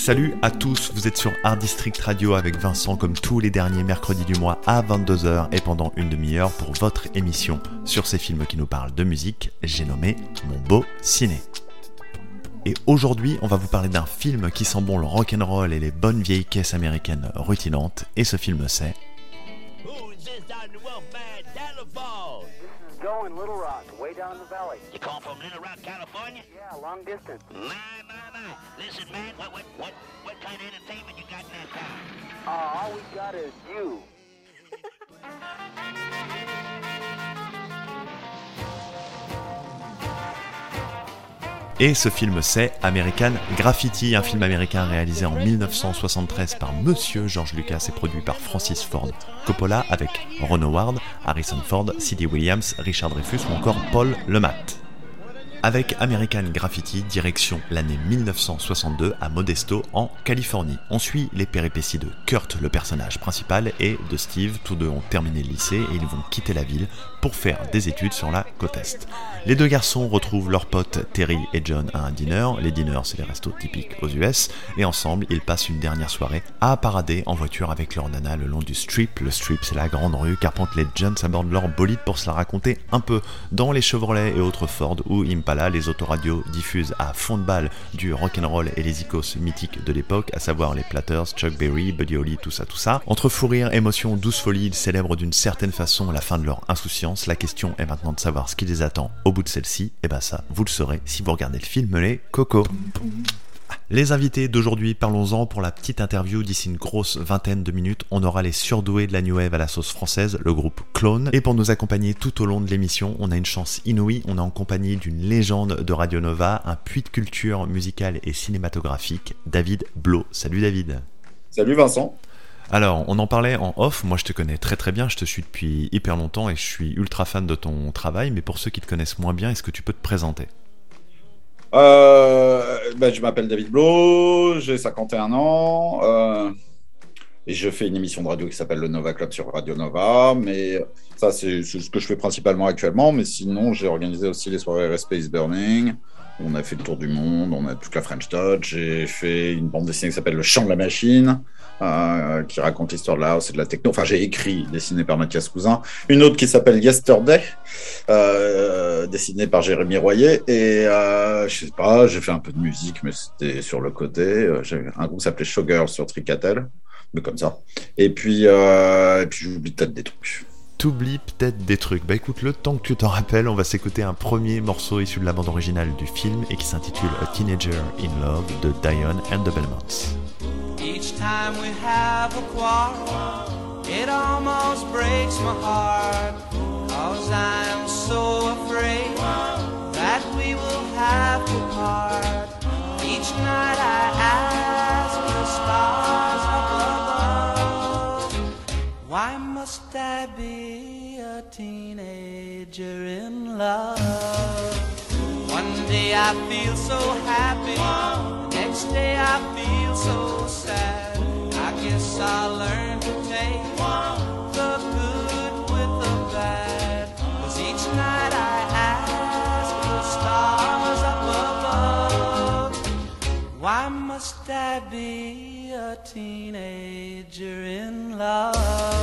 Salut à tous, vous êtes sur Art District Radio avec Vincent comme tous les derniers mercredis du mois à 22h et pendant une demi-heure pour votre émission. Sur ces films qui nous parlent de musique, j'ai nommé Mon beau ciné. Et aujourd'hui, on va vous parler d'un film qui sent bon le rock'n'roll et les bonnes vieilles caisses américaines rutinantes, et ce film c'est going Little Rock, way down the valley. You call from Little Rock, California? Yeah, long distance. My, my, my. Listen, man, what, what, what, what kind of entertainment you got in that car? Uh, all we got is you. Et ce film c'est American Graffiti, un film américain réalisé en 1973 par Monsieur George Lucas et produit par Francis Ford Coppola avec Ron Howard, Harrison Ford, C.D. Williams, Richard Dreyfus ou encore Paul Lemat. Avec American Graffiti, direction l'année 1962 à Modesto, en Californie. On suit les péripéties de Kurt, le personnage principal, et de Steve. Tous deux ont terminé le lycée et ils vont quitter la ville pour faire des études sur la côte Est. Les deux garçons retrouvent leurs potes Terry et John à un dîner. Les diners, c'est les restos typiques aux US. Et ensemble, ils passent une dernière soirée à parader en voiture avec leur nana le long du strip. Le strip, c'est la grande rue qu'arpentent les Johns abordent leur bolide pour se la raconter un peu. Dans les Chevrolet et autres Ford les autoradios diffusent à fond de balle du rock'n'roll et les icos mythiques de l'époque, à savoir les Platters, Chuck Berry, Buddy Holly, tout ça, tout ça. Entre fou rire, émotion, douce folie, ils célèbrent d'une certaine façon la fin de leur insouciance. La question est maintenant de savoir ce qui les attend au bout de celle-ci. Et ben ça, vous le saurez si vous regardez le film Les Coco. Les invités d'aujourd'hui, parlons-en pour la petite interview d'ici une grosse vingtaine de minutes. On aura les surdoués de la New Wave à la sauce française, le groupe Clone. Et pour nous accompagner tout au long de l'émission, on a une chance inouïe. On est en compagnie d'une légende de Radio Nova, un puits de culture musicale et cinématographique, David Blo. Salut David. Salut Vincent. Alors, on en parlait en off, moi je te connais très très bien, je te suis depuis hyper longtemps et je suis ultra fan de ton travail, mais pour ceux qui te connaissent moins bien, est-ce que tu peux te présenter? Ben, Je m'appelle David Blo, j'ai 51 ans, euh, et je fais une émission de radio qui s'appelle le Nova Club sur Radio Nova, mais ça c'est ce que je fais principalement actuellement, mais sinon j'ai organisé aussi les soirées Space Burning, on a fait le tour du monde, on a toute la French Touch, j'ai fait une bande dessinée qui s'appelle Le Chant de la Machine, euh, qui raconte l'histoire de la house et de la techno. Enfin, j'ai écrit, dessiné par Mathias Cousin. Une autre qui s'appelle Yesterday, euh, dessinée par Jérémy Royer. Et euh, je sais pas, j'ai fait un peu de musique, mais c'était sur le côté. Euh, un groupe s'appelait Sugar sur Tricatel, mais comme ça. Et puis, et puis j'oublie peut-être des trucs t'oublies peut-être des trucs. Bah écoute, le temps que tu t'en rappelles, on va s'écouter un premier morceau issu de la bande originale du film et qui s'intitule A Teenager in Love de Diane and the Belmonts. Each time we have a quarrel, it almost breaks my heart. Cause I'm so afraid that we will have to part. Each night I ask the stars above, why must I be a teenager in love? One day I feel so happy, next day I feel so sad. I guess I'll learn to take the good with the bad. Cause each night I ask the stars up above, why must I be a teenager in love?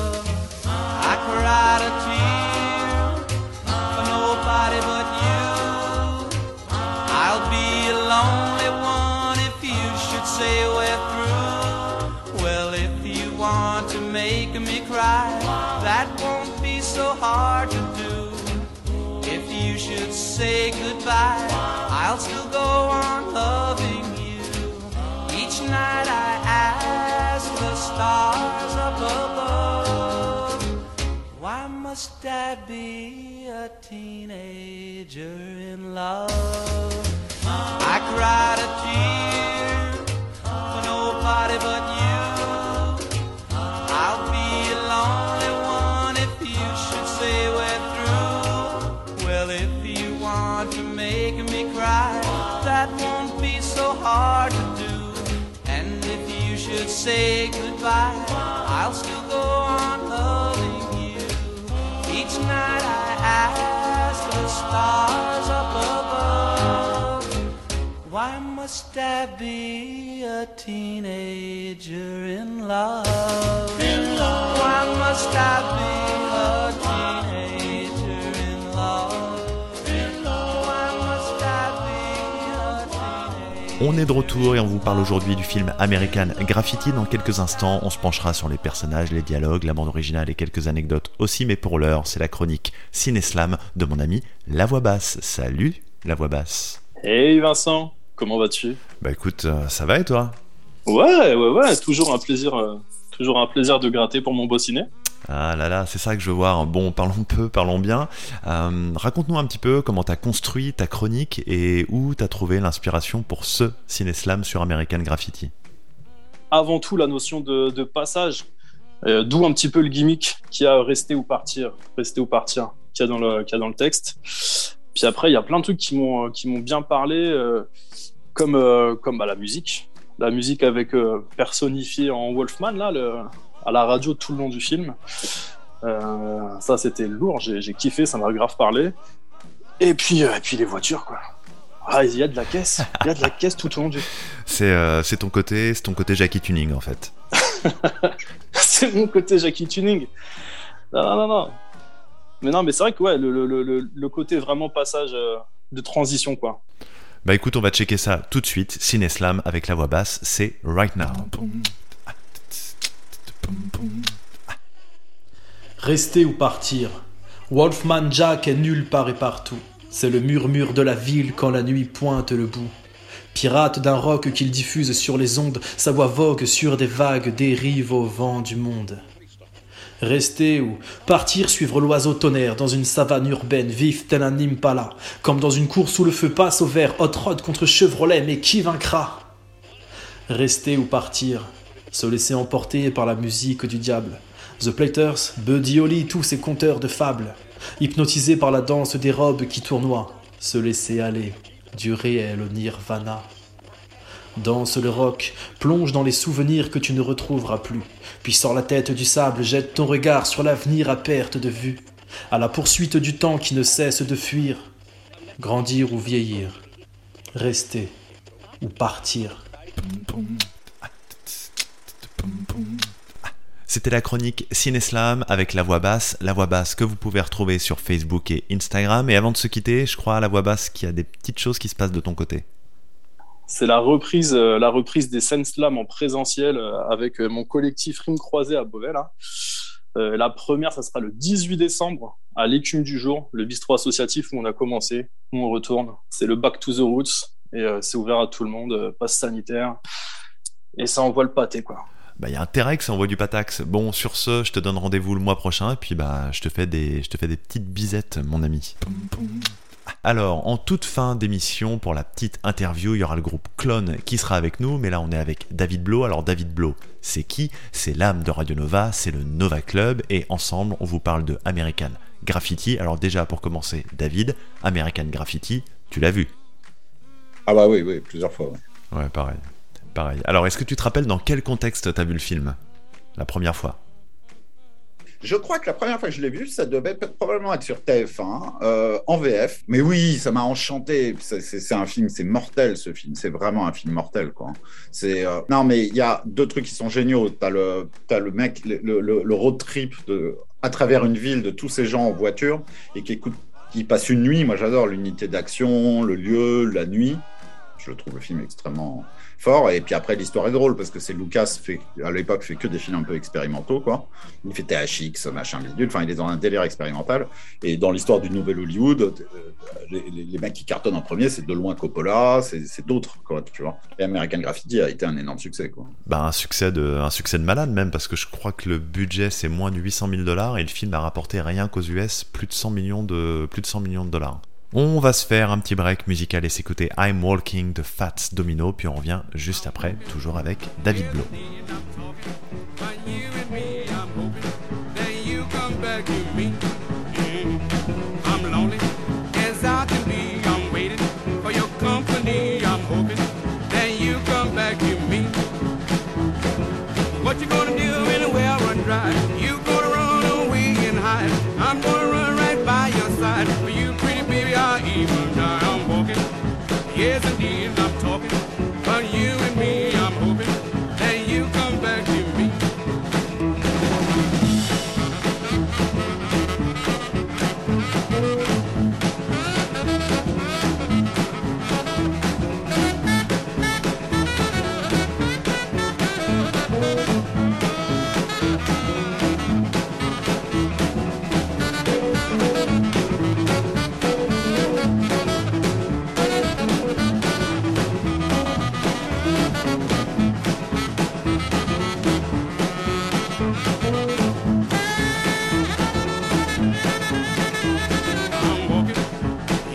Say goodbye, I'll still go on loving you. Each night I ask the stars up above, why must I be a teenager in love? I cried a tear for nobody but you. Say goodbye, I'll still go on loving you. Each night I ask the stars up above, why must I be a teenager in love? In love. Why must I be a teenager On est de retour et on vous parle aujourd'hui du film American Graffiti. Dans quelques instants, on se penchera sur les personnages, les dialogues, la bande originale et quelques anecdotes aussi. Mais pour l'heure, c'est la chronique Ciné-Slam de mon ami La Voix Basse. Salut, La Voix Basse. Hey Vincent, comment vas-tu? Bah écoute, euh, ça va et toi? Ouais, ouais, ouais, toujours un plaisir, euh, toujours un plaisir de gratter pour mon beau ciné. Ah là là, c'est ça que je veux voir. Bon, parlons peu, parlons bien. Euh, Raconte-nous un petit peu comment t'as construit ta chronique et où t'as trouvé l'inspiration pour ce Ciné-Slam sur American Graffiti. Avant tout, la notion de, de passage, euh, d'où un petit peu le gimmick qui a rester ou partir, rester ou partir, qu'il y le, qu'il y a dans le texte. Puis après, il y a plein de trucs qui m'ont, qui m'ont bien parlé, euh, comme, euh, comme bah, la musique, la musique avec euh, personnifié en Wolfman là, le, à la radio tout le long du film. Euh, ça, c'était lourd. J'ai, kiffé, ça m'a grave parlé. Et puis, euh, et puis les voitures, quoi. Ah, il y a de la caisse, il y a de la caisse tout au long du. C'est euh, c'est ton côté, c'est ton côté Jackie Tuning en fait. c'est mon côté Jackie Tuning. Non, non, non, non. Mais non, mais c'est vrai que ouais, le, le, le, le côté vraiment passage de transition, quoi. Bah écoute, on va checker ça tout de suite. Ciné-Slam avec la voix basse, c'est Right Now. Rester ou partir? Wolfman Jack est nulle part et partout. C'est le murmure de la ville quand la nuit pointe le bout. Pirate d'un rock qu'il diffuse sur les ondes, sa voix vogue sur des vagues, dérive au vent du monde. Rester ou partir suivre l'oiseau tonnerre dans une savane urbaine, vif tel un impala, comme dans une course où le feu passe au vert, hot rod contre Chevrolet, mais qui vaincra? Rester ou partir, se laisser emporter par la musique du diable. The Platers, Buddy Holly, tous ces conteurs de fables, hypnotisés par la danse des robes qui tournoient, se laisser aller du réel au nirvana. Danse le rock, plonge dans les souvenirs que tu ne retrouveras plus, puis sors la tête du sable, jette ton regard sur l'avenir à perte de vue, à la poursuite du temps qui ne cesse de fuir. Grandir ou vieillir, rester ou partir. C'était la chronique Ciné-Slam avec la voix basse, la voix basse que vous pouvez retrouver sur Facebook et Instagram. Et avant de se quitter, je crois à la voix basse qu'il y a des petites choses qui se passent de ton côté. C'est la reprise, euh, la reprise des scènes slam en présentiel euh, avec euh, mon collectif Rime Croisé à Beauvais. la première, ça sera le 18 décembre à l'écume du jour, le bistrot associatif où on a commencé, où on retourne. C'est le Back to the Roots et c'est ouvert à tout le monde, euh, passe sanitaire. Et ça envoie le pâté, quoi. Bah, il y a intérêt que ça envoie du patax. Bon, sur ce, je te donne rendez-vous le mois prochain, et puis bah, je te fais des, je te fais des petites bisettes, mon ami. Alors, en toute fin d'émission, pour la petite interview, il y aura le groupe Clone qui sera avec nous, mais là on est avec David Blo. Alors David Blo, c'est qui? C'est l'âme de Radio Nova, c'est le Nova Club, et ensemble on vous parle de American Graffiti. Alors déjà pour commencer, David, American Graffiti, tu l'as vu? Ah bah oui, oui, plusieurs fois. ouais. Ouais, pareil. Pareil. Alors, est-ce que tu te rappelles dans quel contexte t'as vu le film La première fois? Je crois que la première fois que je l'ai vu, ça devait probablement être sur TF1, euh, en VF. Mais oui, ça m'a enchanté. C'est- un film, c'est mortel ce film. C'est vraiment un film mortel, quoi. C'est euh, non, mais il y a deux trucs qui sont géniaux. T'as le, le mec, le, le- le road trip de, à travers une ville de tous ces gens en voiture et qui écoutent, qui passent une nuit. Moi, j'adore l'unité d'action, le lieu, la nuit. Je trouve le film extrêmement fort. Et puis après, l'histoire est drôle parce que c'est Lucas fait, à l'époque, fait que des films un peu expérimentaux, quoi. Il fait THX, machin bidule. Enfin, il est dans un délire expérimental. Et dans l'histoire du nouvel Hollywood, euh, les, mecs qui cartonnent en premier, c'est de loin Coppola, c'est c'est d'autres, quoi, tu vois. Et American Graffiti a été un énorme succès, quoi. Bah, un succès, de, un succès de malade même, parce que je crois que le budget c'est moins de 800 000 dollars et le film a rapporté rien qu'aux US plus de 100 millions de, plus de 100 millions de dollars. On va se faire un petit break musical et s'écouter I'm Walking de Fats Domino, puis on revient juste après, toujours avec David Blo.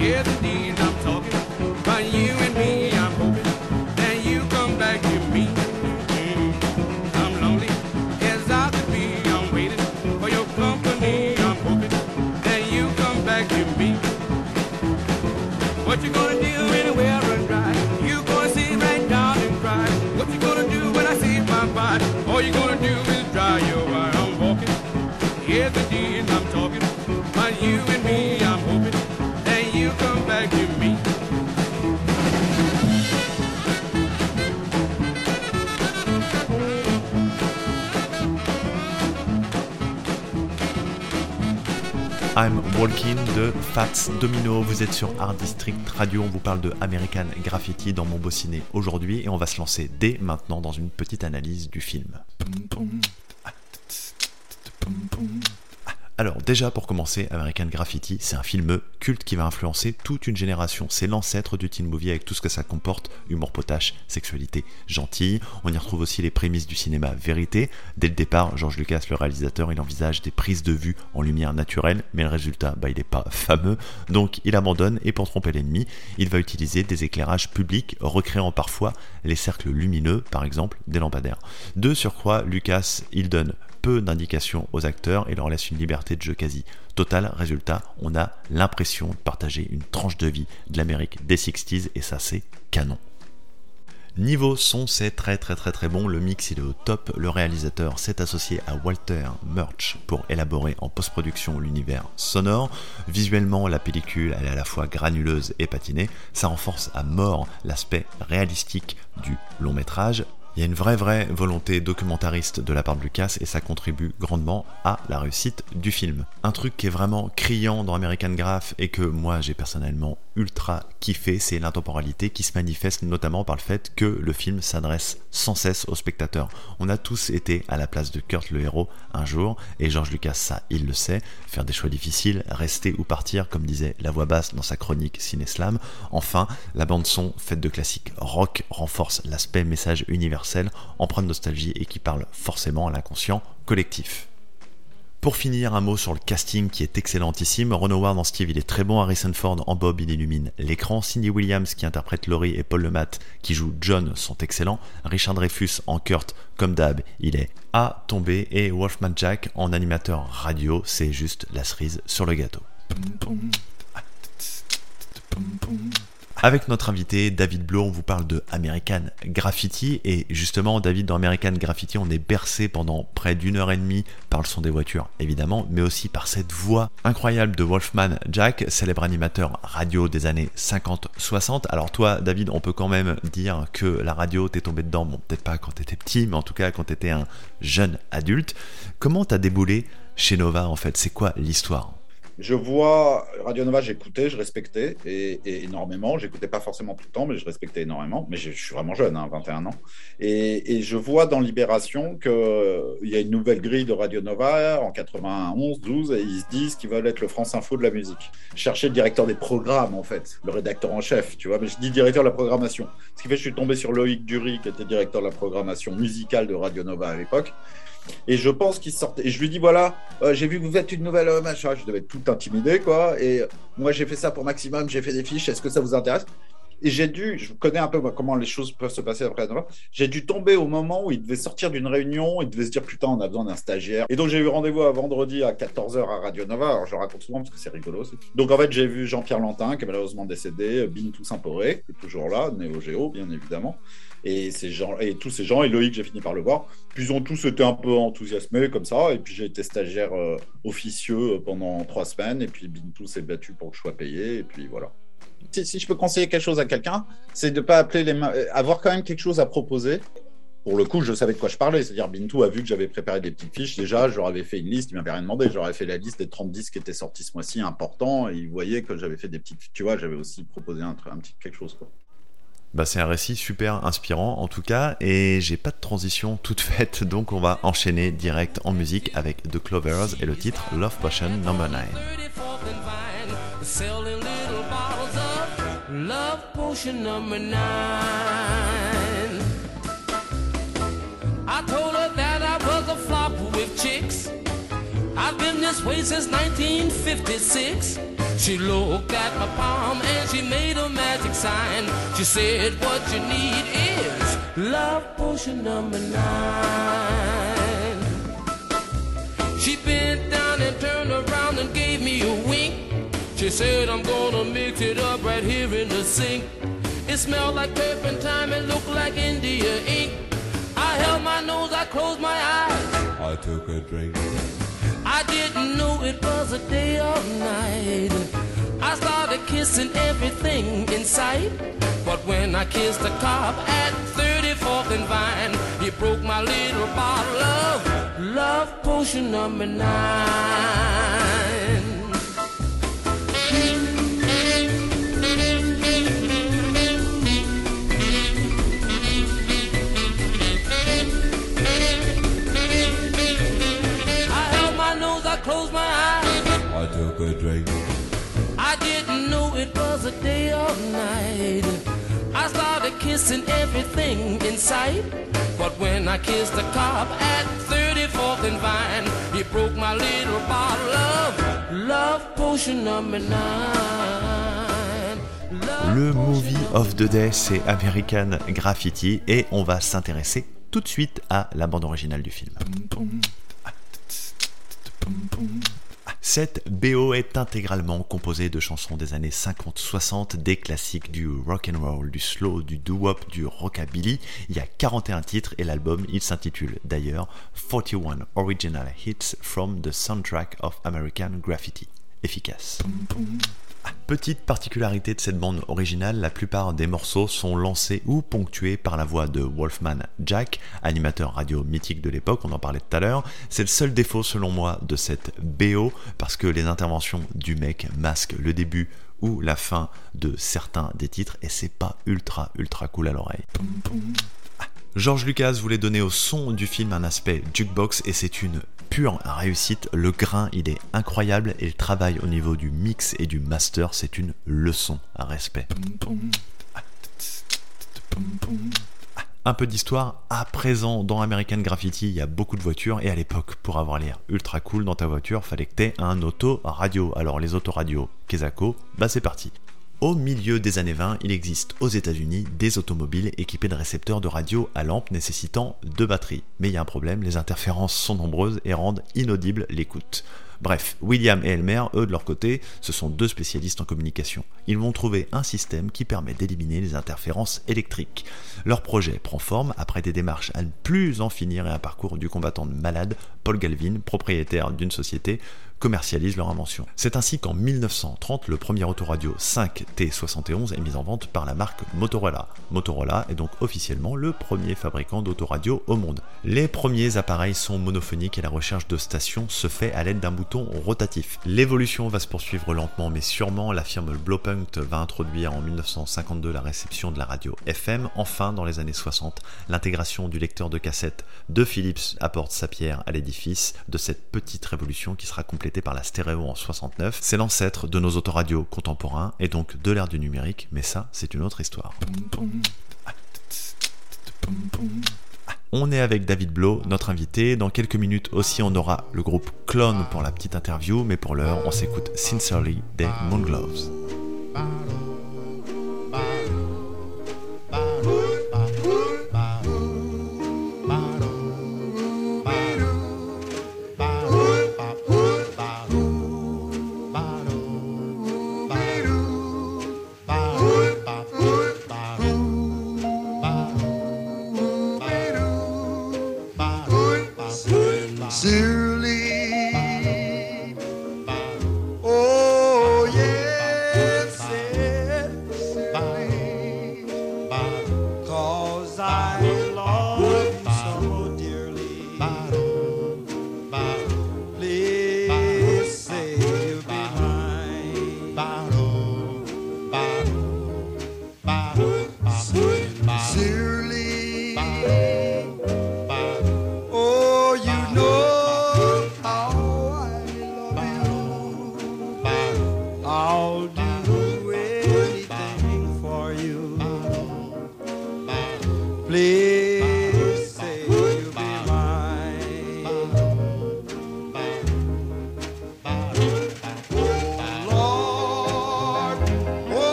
Yeah, Walking de Fats Domino. Vous êtes sur Art District Radio. On vous parle de American Graffiti dans mon beau aujourd'hui et on va se lancer dès maintenant dans une petite analyse du film. Alors déjà pour commencer, American Graffiti, c'est un film culte qui va influencer toute une génération. C'est l'ancêtre du teen movie avec tout ce que ça comporte, humour potache, sexualité gentille. On y retrouve aussi les prémices du cinéma vérité. Dès le départ, George Lucas, le réalisateur, il envisage des prises de vue en lumière naturelle, mais le résultat, bah, il n'est pas fameux. Donc il abandonne et pour tromper l'ennemi, il va utiliser des éclairages publics, recréant parfois les cercles lumineux, par exemple des lampadaires. De surcroît, Lucas, il donne peu d'indications aux acteurs et leur laisse une liberté de jeu quasi totale. Résultat, on a l'impression de partager une tranche de vie de l'Amérique des 60s et ça c'est canon. Niveau son, c'est très très très très bon, le mix est au top, le réalisateur s'est associé à Walter Murch pour élaborer en post-production l'univers sonore. Visuellement, la pellicule est à la fois granuleuse et patinée, ça renforce à mort l'aspect réalistique du long métrage. Il y a une vraie vraie volonté documentariste de la part de Lucas et ça contribue grandement à la réussite du film. Un truc qui est vraiment criant dans American Graph et que moi j'ai personnellement ultra kiffé, c'est l'intemporalité qui se manifeste notamment par le fait que le film s'adresse sans cesse aux spectateurs. On a tous été à la place de Kurt le héros un jour et George Lucas ça il le sait, faire des choix difficiles, rester ou partir comme disait la voix basse dans sa chronique Ciné-Slam. Enfin, la bande son faite de classiques rock renforce l'aspect message universel empreinte de nostalgie et qui parle forcément à l'inconscient collectif. Pour finir, un mot sur le casting qui est excellentissime. Ron Howard en Steve, il est très bon. Harrison Ford en Bob, il illumine l'écran. Cindy Williams qui interprète Laurie et Paul Lemat qui joue John sont excellents. Richard Dreyfus en Kurt, comme d'hab, il est à tomber. Et Wolfman Jack en animateur radio, c'est juste la cerise sur le gâteau. Avec notre invité David Blow, on vous parle de American Graffiti et justement David dans American Graffiti, on est bercé pendant près d'une heure et demie par le son des voitures évidemment, mais aussi par cette voix incroyable de Wolfman Jack, célèbre animateur radio des années 50-60. Alors toi David, on peut quand même dire que la radio t'est tombé dedans, bon peut-être pas quand t'étais petit, mais en tout cas quand t'étais un jeune adulte. Comment t'as déboulé chez Nova en fait? C'est quoi l'histoire? Je vois Radio Nova, j'écoutais, je respectais et, et énormément. J'écoutais pas forcément tout le temps, mais je respectais énormément. Mais je, suis vraiment jeune, hein, 21 ans. Et, je vois dans Libération qu'il y a une nouvelle grille de Radio Nova en 91, 12, et ils se disent qu'ils veulent être le France Info de la musique. Chercher le directeur des programmes, en fait, le rédacteur en chef, tu vois. Mais je dis directeur de la programmation. Ce qui fait que je suis tombé sur Loïc Dury, qui était directeur de la programmation musicale de Radio Nova à l'époque. Et je pense qu'il sortait. Et je lui dis voilà, euh, j'ai vu que vous faites une nouvelle euh. Je devais être tout intimidé, quoi. Et moi, j'ai fait ça pour maximum. J'ai fait des fiches. Est-ce que ça vous intéresse? Et j'ai dû, je connais un peu comment les choses peuvent se passer après Nova. J'ai dû tomber au moment où il devait sortir d'une réunion. Il devait se dire putain, on a besoin d'un stagiaire. Et donc, j'ai eu rendez-vous à vendredi à 14h à Radio Nova. Alors, je le raconte souvent parce que c'est rigolo. Donc, en fait, j'ai vu Jean-Pierre Lantin, qui est malheureusement décédé, Bintou Saint-Poré, qui est toujours là, Néo Géo, bien évidemment et ces gens et tous ces gens et Loïc j'ai fini par le voir puis ils ont tous été un peu enthousiasmés comme ça et puis j'ai été stagiaire euh, officieux pendant trois semaines et puis Bintou s'est battu pour que je sois payé et puis voilà si, si je peux conseiller quelque chose à quelqu'un c'est de pas appeler les mains avoir quand même quelque chose à proposer pour le coup, je savais de quoi je parlais. C'est-à-dire, Bintou a vu que j'avais préparé des petites fiches. Déjà, je leur avais fait une liste. Il m'avait rien demandé. J'aurais fait la liste des 30 disques qui étaient sortis ce mois-ci, importants. Et ils voyaient que j'avais fait des petites. Tu vois, j'avais aussi proposé un, un petit quelque chose. Quoi. Bah, c'est un récit super inspirant en tout cas et j'ai pas de transition toute faite donc on va enchaîner direct en musique avec The Clovers et le titre Love Potion Number 9. Love potion number nine. I told her that I was a flop with chicks. I've been this way since 1956. She looked at my palm and she made a magic sign. She said, What you need is love potion number nine. She bent down and turned around said, I'm gonna mix it up right here in the sink. It smelled like turpentine, and looked like India ink. I held my nose, I closed my eyes. I took a drink. I didn't know it was a day or night. I started kissing everything in sight. But when I kissed the cop at 34th and Vine, he broke my little bottle of love potion number nine. I took a drink. I didn't know it was a day or night. I started kissing everything in sight. But when I kissed the cop at 34th and Vine, he broke my little bottle of love potion number nine. Love Le movie of the day, c'est American Graffiti et on va s'intéresser tout de suite à la bande originale du film. Cette BO est intégralement composée de chansons des années 50-60, des classiques du rock and roll, du slow, du doo-wop, du rockabilly. Il y a 41 titres et l'album, il s'intitule d'ailleurs 41 Original Hits from the Soundtrack of American Graffiti. Efficace. Petite particularité de cette bande originale, la plupart des morceaux sont lancés ou ponctués par la voix de Wolfman Jack, animateur radio mythique de l'époque, on en parlait tout à l'heure. C'est le seul défaut selon moi de cette BO, parce que les interventions du mec masquent le début ou la fin de certains des titres, et c'est pas ultra ultra cool à l'oreille. George Lucas voulait donner au son du film un aspect jukebox et c'est une pure réussite. Le grain, il est incroyable et le travail au niveau du mix et du master, c'est une leçon à respect. Un peu d'histoire, à présent dans American Graffiti, il y a beaucoup de voitures et à l'époque, pour avoir l'air ultra cool dans ta voiture, fallait que t'aies un auto-radio. Alors les autoradios Kezako, bah c'est parti. Au milieu des années 20, il existe aux États-Unis des automobiles équipés de récepteurs de radio à lampe nécessitant deux batteries. Mais il y a un problème, les interférences sont nombreuses et rendent inaudible l'écoute. Bref, William et Elmer, eux de leur côté, ce sont deux spécialistes en communication. Ils vont trouver un système qui permet d'éliminer les interférences électriques. Leur projet prend forme après des démarches à ne plus en finir et un parcours du combattant malade, Paul Galvin, propriétaire d'une société, commercialise leur invention. C'est ainsi qu'en 1930, le premier autoradio 5T71 est mis en vente par la marque Motorola. Motorola est donc officiellement le premier fabricant d'autoradio au monde. Les premiers appareils sont monophoniques et la recherche de stations se fait à l'aide d'un bouton rotatif. L'évolution va se poursuivre lentement mais sûrement. La firme Blowpunkt va introduire en 1952 la réception de la radio FM. Enfin, dans les années 60, l'intégration du lecteur de cassette de Philips apporte sa pierre à l'édifice de cette petite révolution qui sera complétée par la stéréo en 69. C'est l'ancêtre de nos autoradios contemporains et donc de l'ère du numérique, mais ça, c'est une autre histoire. On est avec David Blow, notre invité. Dans quelques minutes aussi, on aura le groupe Clone pour la petite interview, mais pour l'heure, on s'écoute Sincerely des Moongloves.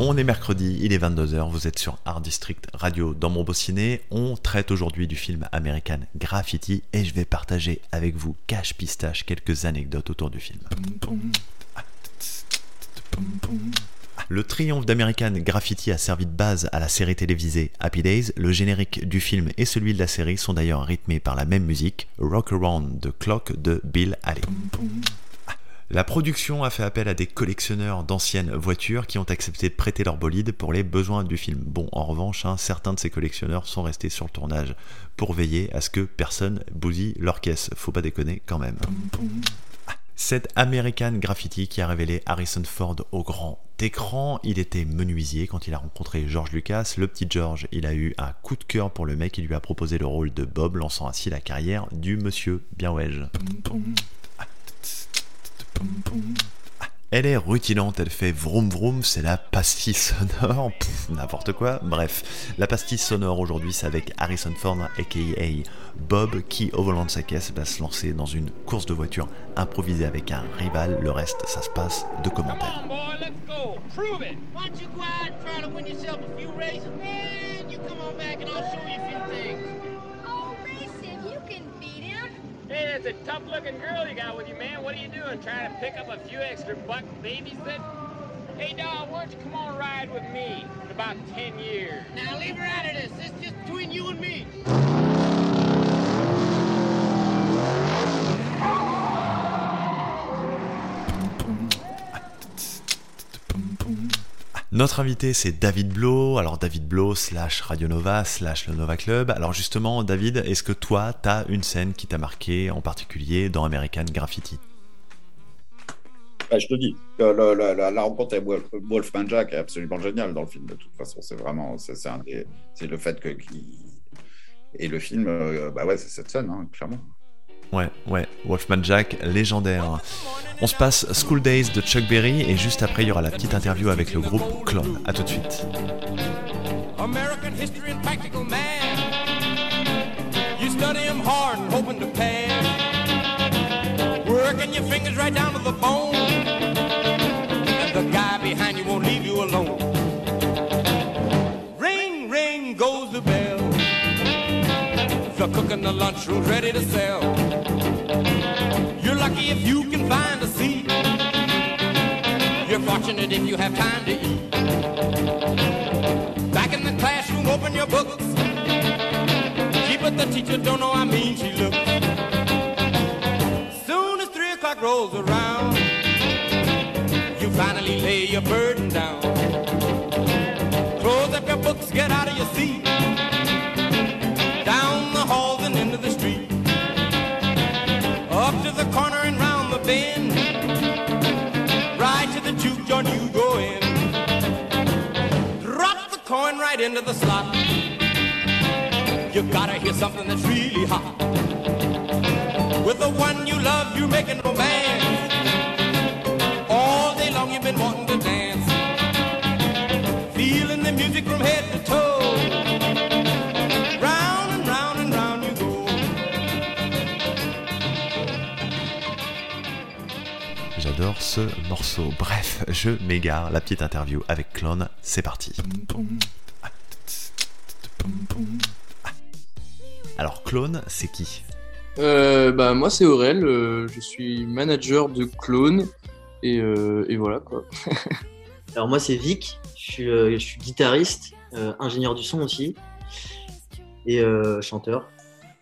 On est mercredi, il est 22h, vous êtes sur Art District Radio dans mon beau ciné. On traite aujourd'hui du film American Graffiti et je vais partager avec vous, cache pistache, quelques anecdotes autour du film. Le triomphe d'American Graffiti a servi de base à la série télévisée Happy Days. Le générique du film et celui de la série sont d'ailleurs rythmés par la même musique, Rock Around the Clock de Bill Haley. La production a fait appel à des collectionneurs d'anciennes voitures qui ont accepté de prêter leur bolide pour les besoins du film. Bon, en revanche, hein, certains de ces collectionneurs sont restés sur le tournage pour veiller à ce que personne bousille leur caisse. Faut pas déconner quand même. Cet American Graffiti qui a révélé Harrison Ford au grand écran, il était menuisier quand il a rencontré George Lucas. Le petit George, il a eu un coup de cœur pour le mec, il lui a proposé le rôle de Bob, lançant ainsi la carrière du monsieur bien. Elle est rutilante, elle fait vroom vroom, c'est la pastille sonore, n'importe quoi. Bref, la pastille sonore aujourd'hui, c'est avec Harrison Ford, aka Bob, qui au volant de sa caisse va se lancer dans une course de voiture improvisée avec un rival. Le reste, ça se passe de commentaires. Hey, that's a tough-looking girl you got with you, man. What are you doing? Trying to pick up a few extra buck babies that? Hey, dog, why don't you come on ride with me in about 10 years? Now, leave her out of this. Is just between you and me. Notre invité c'est David Blow, alors David Blow slash Radio Nova slash le Nova Club. Alors justement David, est-ce que toi t'as une scène qui t'a marqué en particulier dans American Graffiti? Bah, je te dis, la, rencontre avec Wolf- Wolfman Jack est absolument géniale dans le film. De toute façon, c'est vraiment, c'est le fait que et le film, euh, bah ouais, c'est cette scène, hein, clairement. Ouais, ouais, Wolfman Jack, légendaire. On se passe School Days de Chuck Berry et juste après il y aura la petite interview avec le groupe Clone. A tout de suite. American history and practical man. You study 'em hard and hoping to pass. Working your fingers right down to the bone. And the guy behind you won't leave you alone. Ring, ring goes the bell. The cook in the lunchroom's ready to sell. Lucky if you can find a seat. You're fortunate if you have time to eat. Back in the classroom, open your books. Gee, but the teacher don't know how mean she looks. Soon as three o'clock rolls around, you finally lay your burden down. Close up your books, get out of your seat. The slot. You gotta hear something that's really hot. With the one you love, you're making romance. All day long you've been wanting to dance. Feeling the music from head to toe. Round and round and round you go. J'adore ce morceau. Bref, je m'égare. La petite interview avec Clone, c'est parti. Alors Clone, c'est qui Euh, bah, moi, c'est Aurel. euh, je suis manager de Clone. Et, euh, et voilà quoi. Alors moi c'est Vic, je suis, euh, je suis guitariste, euh, ingénieur du son aussi, et euh, chanteur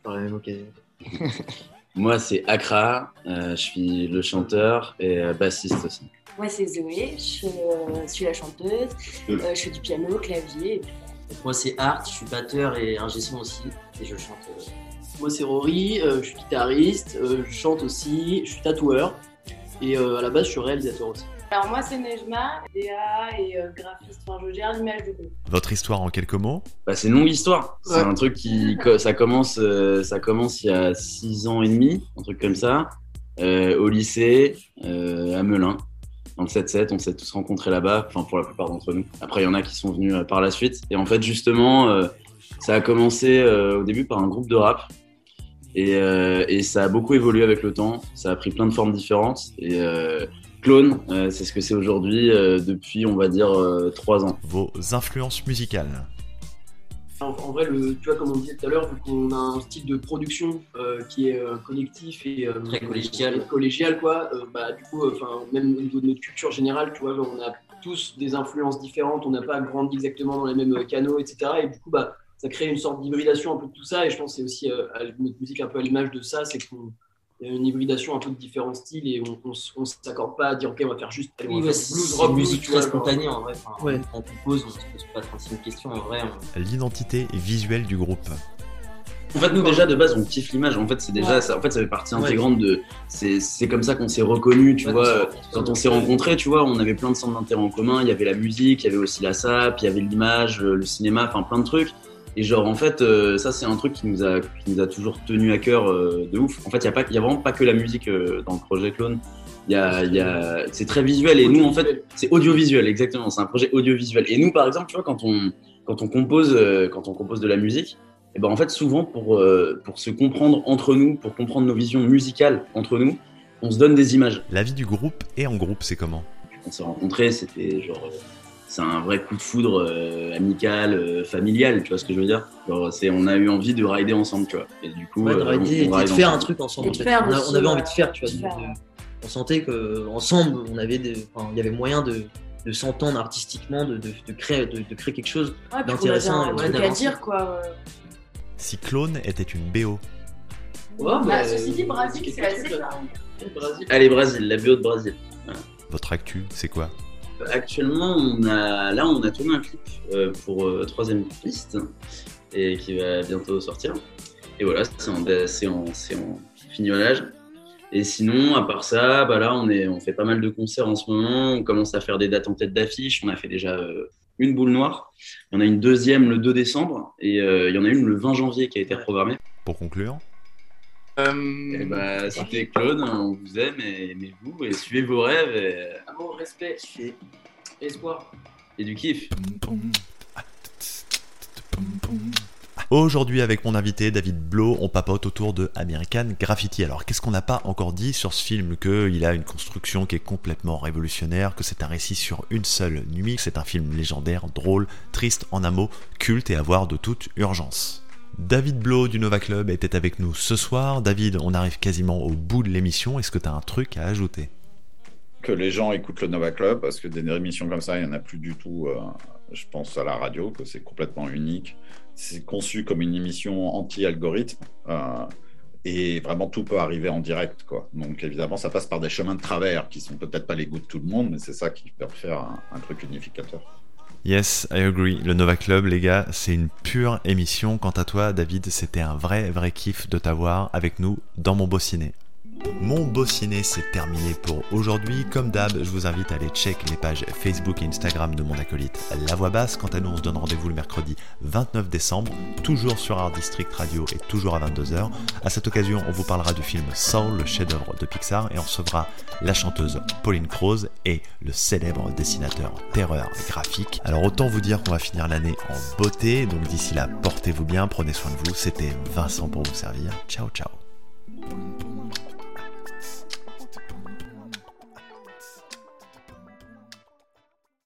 par la même occasion. Moi, c'est Akra, euh, je suis le chanteur et bassiste aussi. Moi, c'est Zoé, je euh, suis la chanteuse, euh, je fais du piano, clavier. et puis Moi c'est Art, je suis batteur et ingé son aussi, et je chante. euh. Moi c'est Rory, euh, je suis guitariste, euh, je chante aussi, je suis tatoueur, et euh, à la base je suis réalisateur aussi. Alors moi, c'est Nejma, DA et euh, graphiste. Enfin, je gère l'image du groupe. Votre histoire en quelques mots? Bah, c'est une longue histoire. C'est Ouais. un truc qui ça commence, euh, ça commence il y a six ans et demi, un truc comme ça, euh, au lycée euh, à Melun, dans le 7-7. On s'est tous rencontrés là-bas, enfin pour la plupart d'entre nous. Après, il y en a qui sont venus par la suite. Et en fait, justement, euh, ça a commencé euh, au début par un groupe de rap. Et, euh, et ça a beaucoup évolué avec le temps. Ça a pris plein de formes différentes. Et euh, Clone, euh, c'est ce que c'est aujourd'hui euh, depuis, on va dire, euh, trois ans. Vos influences musicales En, en vrai, le, tu vois, comme on disait tout à l'heure, vu qu'on a un style de production euh, qui est euh, collectif et euh, Très collégial. collégial, quoi, euh, bah, du coup, enfin, même au niveau de notre culture générale, tu vois, on a tous des influences différentes, on n'a pas grandi exactement dans les mêmes canaux, etc. Et du coup, bah, ça crée une sorte d'hybridation un peu de tout ça. Et je pense que c'est aussi euh, à- notre musique un peu à l'image de ça, c'est qu'on y a une hybridation un peu de différents styles et on, on s'accorde pas à dire ok on va faire juste on Oui, va faire blues, rock, une blues, musique très spontanée en vrai. Enfin, Ouais. On compose, on se pose pas 36 questions en vrai. on- L'identité visuelle du groupe. En fait, nous déjà de base, on kiffe l'image. En fait, c'est déjà, Ouais. ça, en fait, ça fait partie Ouais. intégrante de. C'est, c'est comme ça qu'on s'est reconnus, tu Ouais, vois. euh. Quand on s'est rencontrés, tu vois, on avait plein de centres d'intérêt en commun. Il y avait la musique, il y avait aussi la SAP, il y avait l'image, euh, le cinéma, enfin plein de trucs. Et genre, en fait, euh, ça, c'est un truc qui nous a, qui nous a toujours tenu à cœur euh, de ouf. En fait, il y a pas, il y a vraiment pas que la musique euh, dans le projet Clone. Y a, y a, c'est très visuel. Et nous, en fait, c'est audiovisuel, exactement. C'est un projet audiovisuel. Et nous, par exemple, tu vois, quand on, quand on compose, euh, quand on compose de la musique, et ben en fait, souvent pour, euh, pour se comprendre entre nous, pour comprendre nos visions musicales entre nous, on se donne des images. La vie du groupe et en groupe, c'est comment? On s'est rencontrés, c'était genre. C'est un vrai coup de foudre euh, amical, euh, familial, tu vois ce que je veux dire? Genre, c'est, On a eu envie de rider ensemble, tu vois. Et du coup, Ouais, de euh, rider on- et de faire un truc ensemble. Et en de fait. faire on, a- aussi, on avait envie de faire, tu vois. De de- on sentait que ensemble, on avait des, enfin, il y avait moyen de, de s'entendre artistiquement, de, de, de créer, de, de créer quelque chose Ouais, d'intéressant un et truc à dire, quoi. ouais. Si Clone était une BO, Ouais, Bah, bah, ceci dit, Brésil, c'est assez. Allez, Brésil, la BO de Brésil. Votre actu, c'est quoi? Actuellement, on a, là, on a tourné un clip euh, pour euh, troisième piste et qui va bientôt sortir. Et voilà, c'est en, en, en fignolage. Et sinon, à part ça, bah là, on, est, on fait pas mal de concerts en ce moment. On commence à faire des dates en tête d'affiche. On a fait déjà euh, une boule noire. Il y en a une deuxième le 2 décembre. Et euh, il y en a une le 20 janvier qui a été programmée. Pour conclure Et bah, c'était Claude, on vous aime et aimez-vous et suivez vos rêves et, Amour, respect, espoir. et du kiff. Aujourd'hui, avec mon invité David Blo, on papote autour de American Graffiti. Alors, qu'est-ce qu'on n'a pas encore dit sur ce film Qu'il a une construction qui est complètement révolutionnaire, que c'est un récit sur une seule nuit, que c'est un film légendaire, drôle, triste en un mot, culte et à voir de toute urgence. David Blo du Nova Club était avec nous ce soir. David, on arrive quasiment au bout de l'émission. Est-ce que tu as un truc à ajouter? Que les gens écoutent le Nova Club, parce que des émissions comme ça, il n'y en a plus du tout, euh, je pense, à la radio, que c'est complètement unique. C'est conçu comme une émission anti-algorithme, euh, et vraiment tout peut arriver en direct. Donc évidemment, ça passe par des chemins de travers qui sont peut-être pas les goûts de tout le monde, mais c'est ça qui peut faire un, un truc unificateur. Yes, I agree. Le Nova Club, les gars, c'est une pure émission. Quant à toi, David, c'était un vrai, vrai kiff de t'avoir avec nous dans mon beau. Mon beau ciné, c'est terminé pour aujourd'hui. Comme d'hab, je vous invite à aller check les pages Facebook et Instagram de mon acolyte La Voix Basse. Quant à nous, on se donne rendez-vous le mercredi 29 décembre, toujours sur Art District Radio et toujours à 22h. À cette occasion, on vous parlera du film Soul, le chef-d'œuvre de Pixar, et on recevra la chanteuse Pauline Croze et le célèbre dessinateur Terreur graphique. Alors autant vous dire qu'on va finir l'année en beauté, donc d'ici là, portez-vous bien, prenez soin de vous. C'était Vincent pour vous servir. Ciao, ciao.